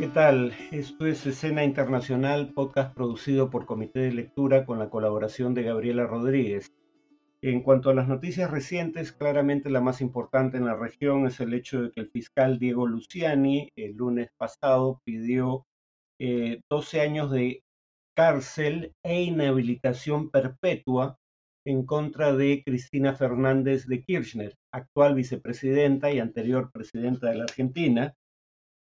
¿Qué tal? Esto es Escena Internacional, podcast producido por Comité de Lectura con la colaboración de Gabriela Rodríguez. En cuanto a las noticias recientes, claramente la más importante en la región es el hecho de que el fiscal Diego Luciani el lunes pasado pidió 12 eh, años de cárcel e inhabilitación perpetua en contra de Cristina Fernández de Kirchner, actual vicepresidenta y anterior presidenta de la Argentina,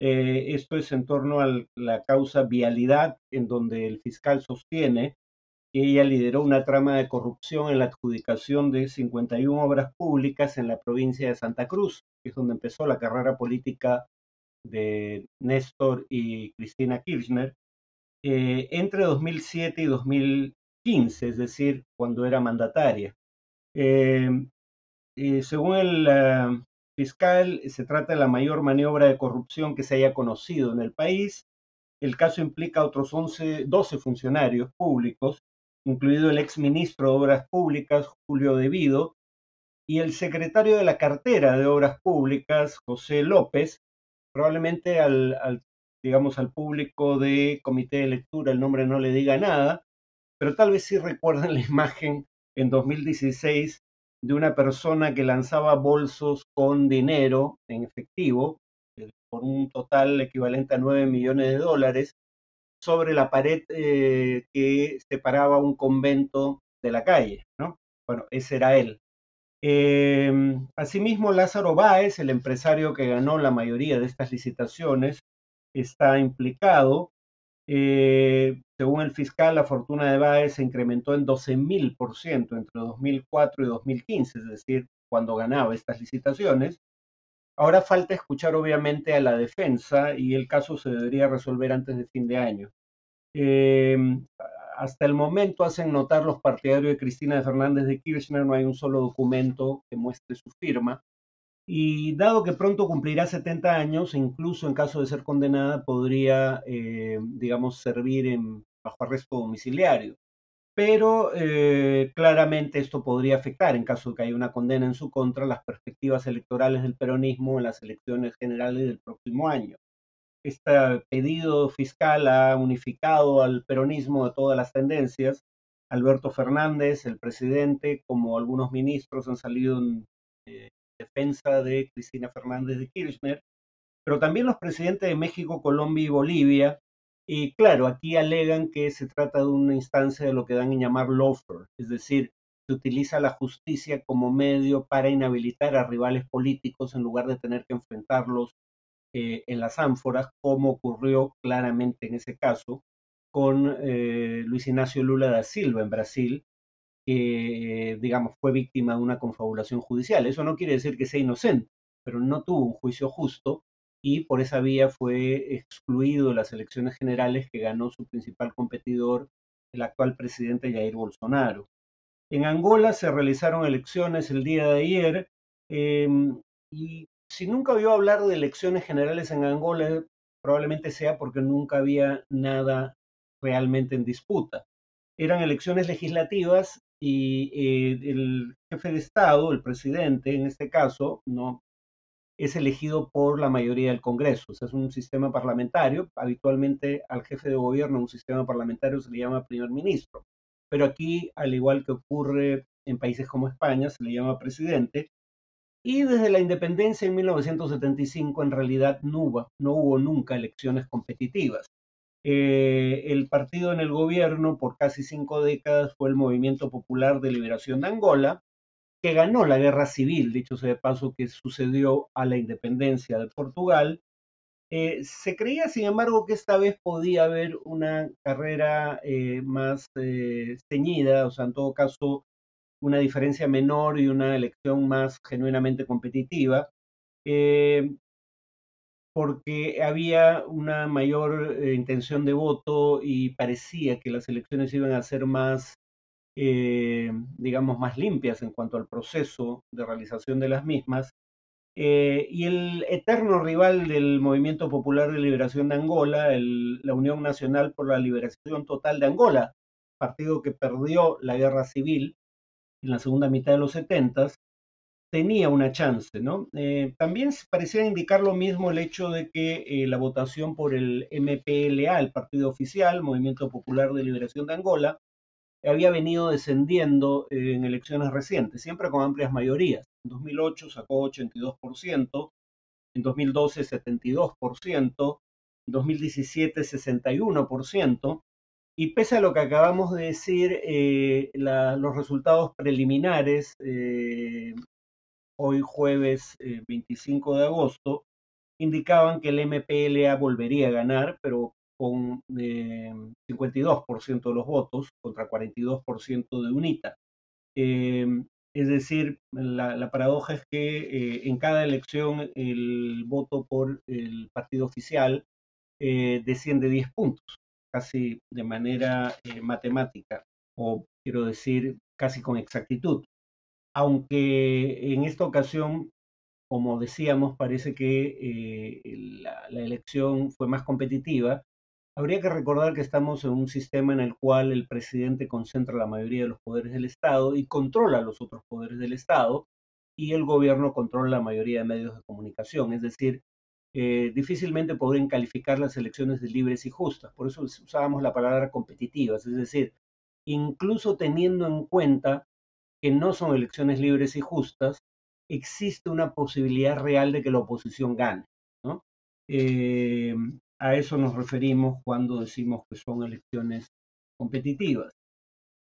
eh, esto es en torno a la causa vialidad, en donde el fiscal sostiene que ella lideró una trama de corrupción en la adjudicación de 51 obras públicas en la provincia de Santa Cruz, que es donde empezó la carrera política de Néstor y Cristina Kirchner, eh, entre 2007 y 2015, es decir, cuando era mandataria. Eh, según el, fiscal se trata de la mayor maniobra de corrupción que se haya conocido en el país. El caso implica a otros 11, 12 funcionarios públicos, incluido el exministro de Obras Públicas, Julio Devido, y el secretario de la cartera de Obras Públicas, José López, probablemente al, digamos, al público de comité de lectura el nombre no le diga nada, pero tal vez sí recuerden la imagen en 2016 de una persona que lanzaba bolsos con dinero en efectivo, eh, por un total equivalente a 9 millones de dólares, sobre la pared eh, que separaba un convento de la calle, ¿no? Bueno, ese era él. Em, asimismo, Lázaro Báez, el empresario que ganó la mayoría de estas licitaciones, está implicado eh, según el fiscal, la fortuna de Baez se incrementó en 12.000% entre 2004 y 2015, es decir, cuando ganaba estas licitaciones. Ahora falta escuchar obviamente a la defensa y el caso se debería resolver antes de fin de año. Eh, hasta el momento hacen notar los partidarios de Cristina Fernández de Kirchner, no hay un solo documento que muestre su firma. Y dado que pronto cumplirá 70 años, incluso en caso de ser condenada, podría, eh, digamos, servir en, bajo arresto domiciliario. Pero eh, claramente esto podría afectar, en caso de que haya una condena en su contra, las perspectivas electorales del peronismo en las elecciones generales del próximo año. Este pedido fiscal ha unificado al peronismo de todas las tendencias. Alberto Fernández, el presidente, como algunos ministros han salido en, defensa de Cristina Fernández de Kirchner, pero también los presidentes de México, Colombia y Bolivia. Y claro, aquí alegan que se trata de una instancia de lo que dan en llamar lawfare, es decir, se utiliza la justicia como medio para inhabilitar a rivales políticos en lugar de tener que enfrentarlos eh, en las ánforas, como ocurrió claramente en ese caso con eh, Luis Ignacio Lula da Silva en Brasil, que, digamos, fue víctima de una confabulación judicial. Eso no quiere decir que sea inocente, pero no tuvo un juicio justo y por esa vía fue excluido de las elecciones generales que ganó su principal competidor, el actual presidente Jair Bolsonaro. En Angola se realizaron elecciones el día de ayer em, y si nunca oyó hablar de elecciones generales en Angola, probablemente sea porque nunca había nada realmente en disputa. Eran elecciones legislativas y eh, el jefe de Estado, el presidente en este caso, no es elegido por la mayoría del Congreso. O sea, es un sistema parlamentario. Habitualmente al jefe de gobierno, un sistema parlamentario se le llama primer ministro. Pero aquí, al igual que ocurre en países como España, se le llama presidente. Y desde la independencia en 1975, en realidad no no hubo nunca elecciones competitivas. Eh, el partido en el gobierno por casi cinco décadas fue el Movimiento Popular de Liberación de Angola, que ganó la guerra civil, dicho sea de paso, que sucedió a la independencia de Portugal. Eh, se creía, sin embargo, que esta vez podía haber una carrera eh, más ceñida, o sea, en todo caso, una diferencia menor y una elección más genuinamente competitiva porque había una mayor eh, intención de voto y parecía que las elecciones iban a ser más, eh, digamos, más limpias en cuanto al proceso de realización de las mismas. Eh, y el eterno rival del Movimiento Popular de Liberación de Angola, la Unión Nacional por la Liberación Total de Angola, partido que perdió la guerra civil en la segunda mitad de los 70, tenía una chance, ¿no? Eh, también parecía indicar lo mismo el hecho de que eh, la votación por el MPLA, el partido oficial, Movimiento Popular de Liberación de Angola, había venido descendiendo en elecciones recientes, siempre con amplias mayorías. En 2008 sacó 82%, en 2012 72%, en 2017 61%, y pese a lo que acabamos de decir, eh, los resultados preliminares, eh, hoy jueves 25 eh, de agosto, indicaban que el MPLA volvería a ganar, pero con 52% de los votos contra 42% de UNITA. es decir, la, paradoja es que en cada elección el voto por el partido oficial desciende 10 puntos casi de manera eh, matemática, o quiero decir, casi con exactitud. Aunque en esta ocasión, como decíamos, parece que eh, la, elección fue más competitiva, Habría que recordar que estamos en un sistema en el cual el presidente concentra la mayoría de los poderes del Estado y controla los otros poderes del Estado y el gobierno controla la mayoría de medios de comunicación. Es decir, eh, difícilmente podrían calificar las elecciones de libres y justas. Por eso usábamos la palabra competitivas, es decir, incluso teniendo en cuenta que no son elecciones libres y justas, existe una posibilidad real de que la oposición gane. Eh, a eso nos referimos cuando decimos que son elecciones competitivas.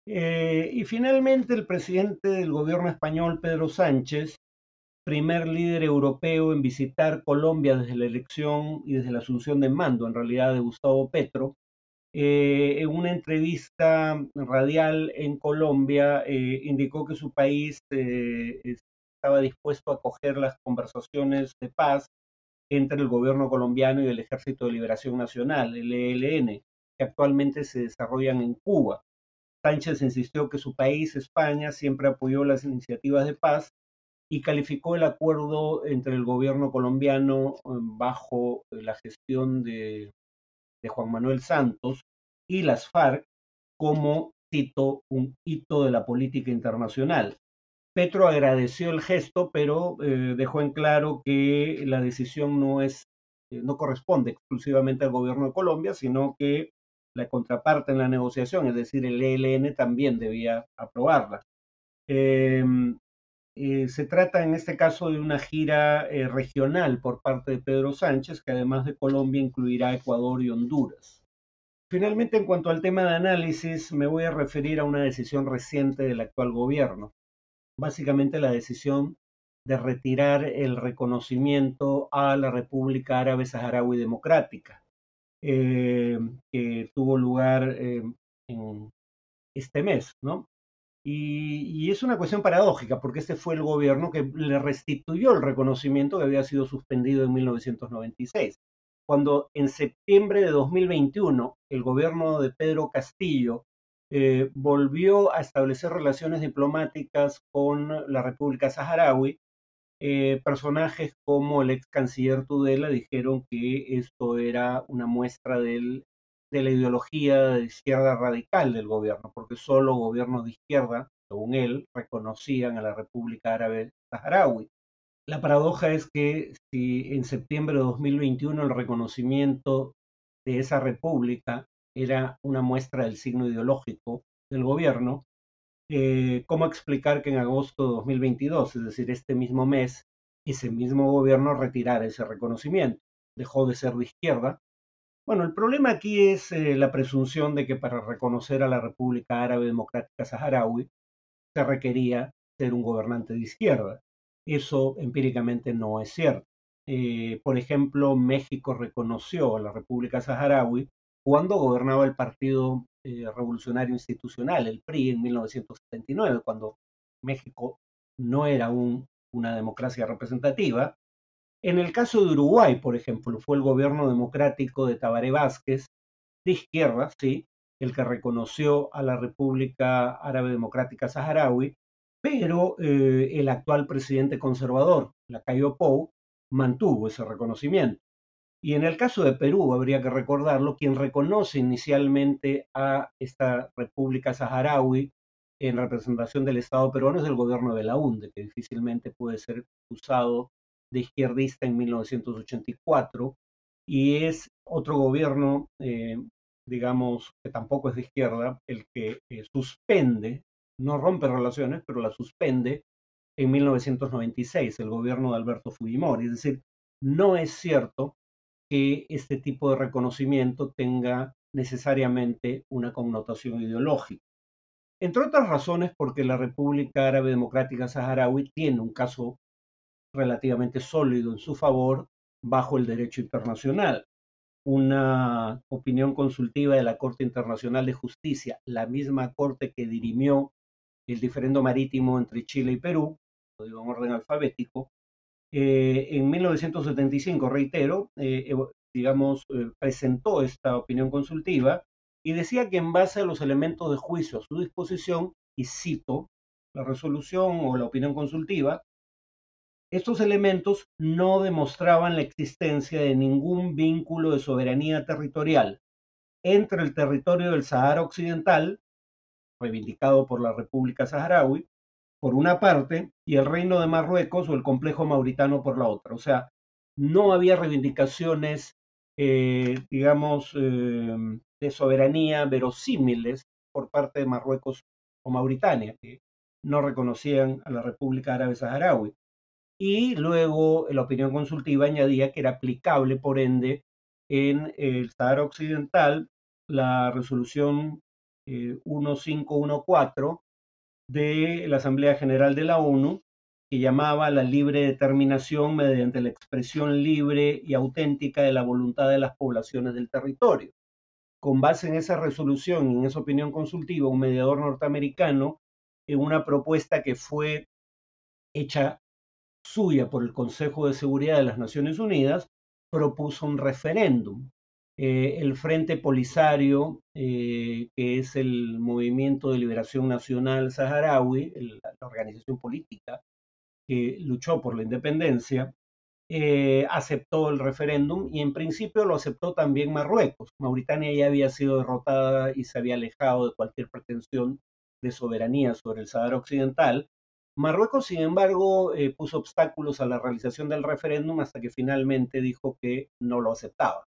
Eh, y finalmente el presidente del gobierno español, Pedro Sánchez, primer líder europeo en visitar Colombia desde la elección y desde la asunción de mando, en realidad, de Gustavo Petro. Eh, en una entrevista radial en Colombia, eh, indicó que su país eh, estaba dispuesto a acoger las conversaciones de paz entre el gobierno colombiano y el Ejército de Liberación Nacional, el ELN, que actualmente se desarrollan en Cuba. Sánchez insistió que su país, España, siempre apoyó las iniciativas de paz y calificó el acuerdo entre el gobierno colombiano bajo la gestión de, Juan Manuel Santos y las FARC como, cito, un hito de la política internacional. Petro agradeció el gesto, pero eh, dejó en claro que la decisión no es eh, no corresponde exclusivamente al gobierno de Colombia, sino que la contraparte en la negociación, es decir, el ELN también debía aprobarla. Em, eh, se trata en este caso de una gira eh, regional por parte de Pedro Sánchez, que además de Colombia incluirá Ecuador y Honduras. Finalmente, en cuanto al tema de análisis, me voy a referir a una decisión reciente del actual gobierno. Básicamente la decisión de retirar el reconocimiento a la República Árabe Saharaui Democrática, eh, que tuvo lugar en este mes, ¿no? Y, es una cuestión paradójica, porque este fue el gobierno que le restituyó el reconocimiento que había sido suspendido en 1996. Cuando en septiembre de 2021 el gobierno de Pedro Castillo eh, volvió a establecer relaciones diplomáticas con la República Saharaui, eh, personajes como el ex canciller Tudela dijeron que esto era una muestra del de la ideología de izquierda radical del gobierno, porque solo gobiernos de izquierda, según él, reconocían a la República Árabe Saharaui. La paradoja es que si en septiembre de 2021 el reconocimiento de esa república era una muestra del signo ideológico del gobierno, eh, ¿cómo explicar que en agosto de 2022, es decir, este mismo mes, ese mismo gobierno retirara ese reconocimiento? Dejó de ser de izquierda bueno, el problema aquí es eh, la presunción de que para reconocer a la República Árabe Democrática Saharaui se requería ser un gobernante de izquierda. Eso empíricamente no es cierto. Eh, por ejemplo, México reconoció a la República Saharaui cuando gobernaba el Partido eh, Revolucionario Institucional, el PRI, en 1979, cuando México no era una democracia representativa, en el caso de Uruguay, por ejemplo, fue el gobierno democrático de Tabaré Vázquez, de izquierda, sí, el que reconoció a la República Árabe Democrática Saharaui, pero eh, el actual presidente conservador, Lacayo Pou, mantuvo ese reconocimiento. Y en el caso de Perú, habría que recordarlo, quien reconoce inicialmente a esta República Saharaui en representación del Estado peruano es el gobierno de la UNDE, que difícilmente puede ser acusado de izquierdista en 1984, y es otro gobierno, eh, digamos, que tampoco es de izquierda, el que eh, suspende, no rompe relaciones, pero la suspende en 1996, el gobierno de Alberto Fujimori. Es decir, no es cierto que este tipo de reconocimiento tenga necesariamente una connotación ideológica. Entre otras razones porque la República Árabe Democrática Saharaui tiene un caso relativamente sólido en su favor bajo el derecho internacional. Una opinión consultiva de la Corte Internacional de Justicia, la misma Corte que dirimió el diferendo marítimo entre Chile y Perú, lo digo en orden alfabético, eh, en 1975, reitero, eh, digamos, eh, presentó esta opinión consultiva y decía que en base a los elementos de juicio a su disposición, y cito la resolución o la opinión consultiva, estos elementos no demostraban la existencia de ningún vínculo de soberanía territorial entre el territorio del Sahara Occidental, reivindicado por la República Saharaui, por una parte, y el Reino de Marruecos o el complejo mauritano por la otra. O sea, no había reivindicaciones, eh, digamos, eh, de soberanía verosímiles por parte de Marruecos o Mauritania, que no reconocían a la República Árabe Saharaui. Y luego la opinión consultiva añadía que era aplicable, por ende, en el Sahara Occidental la resolución 1514 eh, de la Asamblea General de la ONU, que llamaba la libre determinación mediante la expresión libre y auténtica de la voluntad de las poblaciones del territorio. Con base en esa resolución y en esa opinión consultiva, un mediador norteamericano, en una propuesta que fue hecha suya por el Consejo de Seguridad de las Naciones Unidas, propuso un referéndum eh, el Frente Polisario, eh, que es el Movimiento de Liberación Nacional Saharaui, la organización política que luchó por la independencia, eh, aceptó el referéndum y en principio lo aceptó también Marruecos. Mauritania ya había sido derrotada y se había alejado de cualquier pretensión de soberanía sobre el Sahara Occidental. Marruecos, sin embargo, puso obstáculos a la realización del referéndum hasta que finalmente dijo que no lo aceptaba.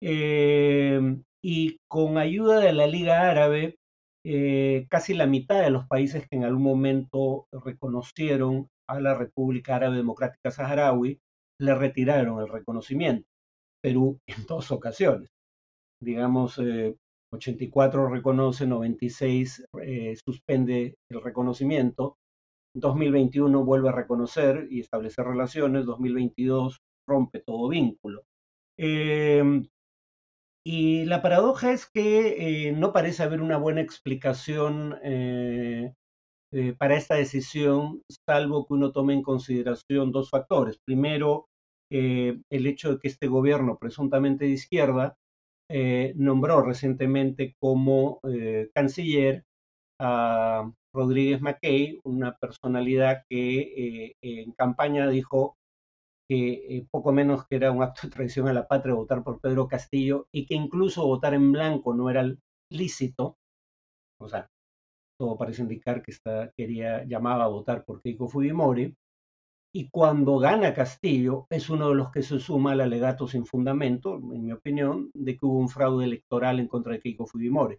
Em, y con ayuda de la Liga Árabe, eh, casi la mitad de los países que en algún momento reconocieron a la República Árabe Democrática Saharaui le retiraron el reconocimiento. Perú en dos ocasiones. Digamos, 84 eh, reconoce, 96 eh, suspende el reconocimiento, 2021 vuelve a reconocer y establecer relaciones, 2022 rompe todo vínculo. Em, y la paradoja es que eh, no parece haber una buena explicación eh, eh, para esta decisión, salvo que uno tome en consideración dos factores. Primero, el hecho de que este gobierno, presuntamente de izquierda, nombró recientemente como canciller a Rodríguez Mackey, una personalidad que en campaña dijo que eh, poco menos que era un acto de traición a la patria votar por Pedro Castillo y que incluso votar en blanco no era lícito, o sea, todo parece indicar que está, quería, llamaba a votar por Keiko Fujimori, y cuando gana Castillo es uno de los que se suma al alegato sin fundamento, en mi opinión, de que hubo un fraude electoral en contra de Keiko Fujimori.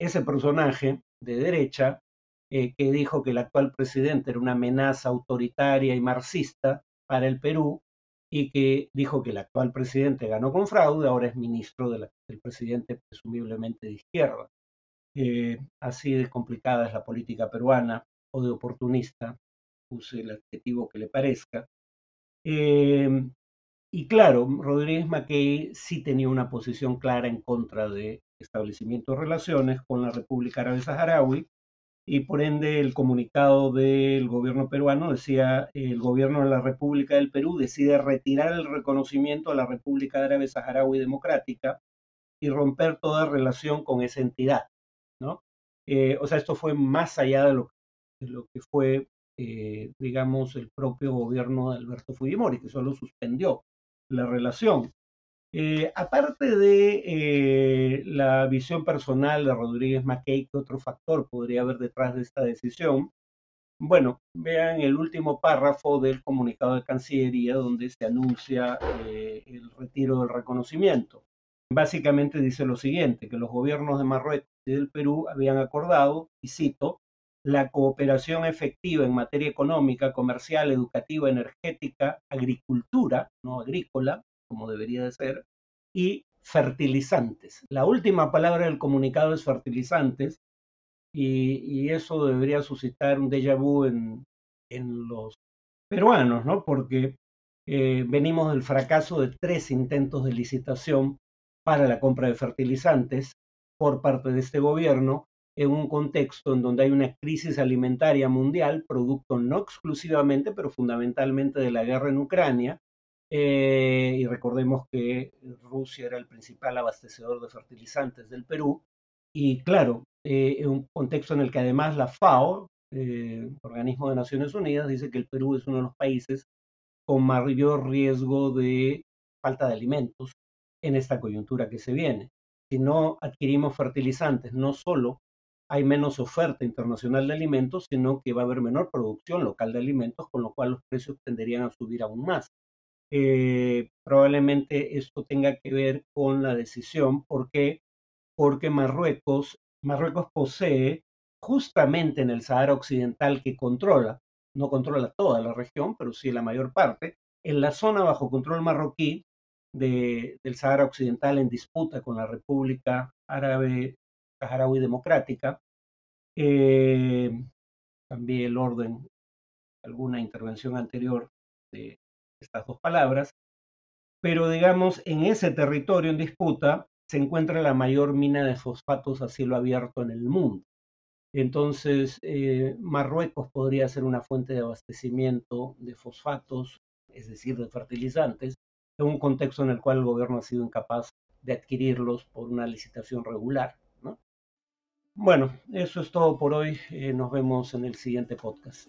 Ese personaje de derecha eh, que dijo que el actual presidente era una amenaza autoritaria y marxista, para el Perú y que dijo que el actual presidente ganó con fraude, ahora es ministro del presidente presumiblemente de izquierda. Eh, así de complicada es la política peruana o de oportunista, use el adjetivo que le parezca. Eh, y claro, Rodríguez Mackey sí tenía una posición clara en contra de establecimiento de relaciones con la República Árabe Saharaui, y por ende el comunicado del gobierno peruano decía el gobierno de la República del Perú decide retirar el reconocimiento a la República Árabe Saharaui Democrática y romper toda relación con esa entidad, ¿no? Eh, o sea, esto fue más allá de lo, que fue, eh, digamos, el propio gobierno de Alberto Fujimori, que solo suspendió la relación. Eh, aparte de eh, la visión personal de Rodríguez Mackey, ¿qué otro factor podría haber detrás de esta decisión? Bueno, vean el último párrafo del comunicado de Cancillería donde se anuncia eh, el retiro del reconocimiento. Básicamente dice lo siguiente, que los gobiernos de Marruecos y del Perú habían acordado, y cito, la cooperación efectiva en materia económica, comercial, educativa, energética, agricultura, no agrícola, como debería de ser, y fertilizantes. La última palabra del comunicado es fertilizantes y, eso debería suscitar un déjà vu en, los peruanos, ¿no? Porque eh, venimos del fracaso de tres intentos de licitación para la compra de fertilizantes por parte de este gobierno en un contexto en donde hay una crisis alimentaria mundial, producto no exclusivamente, pero fundamentalmente de la guerra en Ucrania, eh, y recordemos que Rusia era el principal abastecedor de fertilizantes del Perú. Y claro, eh, en un contexto en el que además la FAO, eh, organismo de Naciones Unidas, dice que el Perú es uno de los países con mayor riesgo de falta de alimentos en esta coyuntura que se viene. Si no adquirimos fertilizantes, no solo hay menos oferta internacional de alimentos, sino que va a haber menor producción local de alimentos, con lo cual los precios tenderían a subir aún más. Eh, probablemente esto tenga que ver con la decisión. ¿Por qué? Porque Marruecos, Marruecos posee justamente en el Sahara Occidental que controla, no controla toda la región, pero sí la mayor parte, en la zona bajo control marroquí del Sahara Occidental en disputa con la República Árabe Saharaui Democrática, eh, cambié el orden, alguna intervención anterior de, estas dos palabras, pero digamos, en ese territorio en disputa se encuentra la mayor mina de fosfatos a cielo abierto en el mundo. Entonces, eh, Marruecos podría ser una fuente de abastecimiento de fosfatos, es decir, de fertilizantes, en un contexto en el cual el gobierno ha sido incapaz de adquirirlos por una licitación regular. Bueno, eso es todo por hoy. Eh, nos vemos en el siguiente podcast.